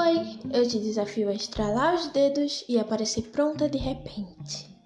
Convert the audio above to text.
Oi, eu te desafio a estralar os dedos e aparecer pronta de repente.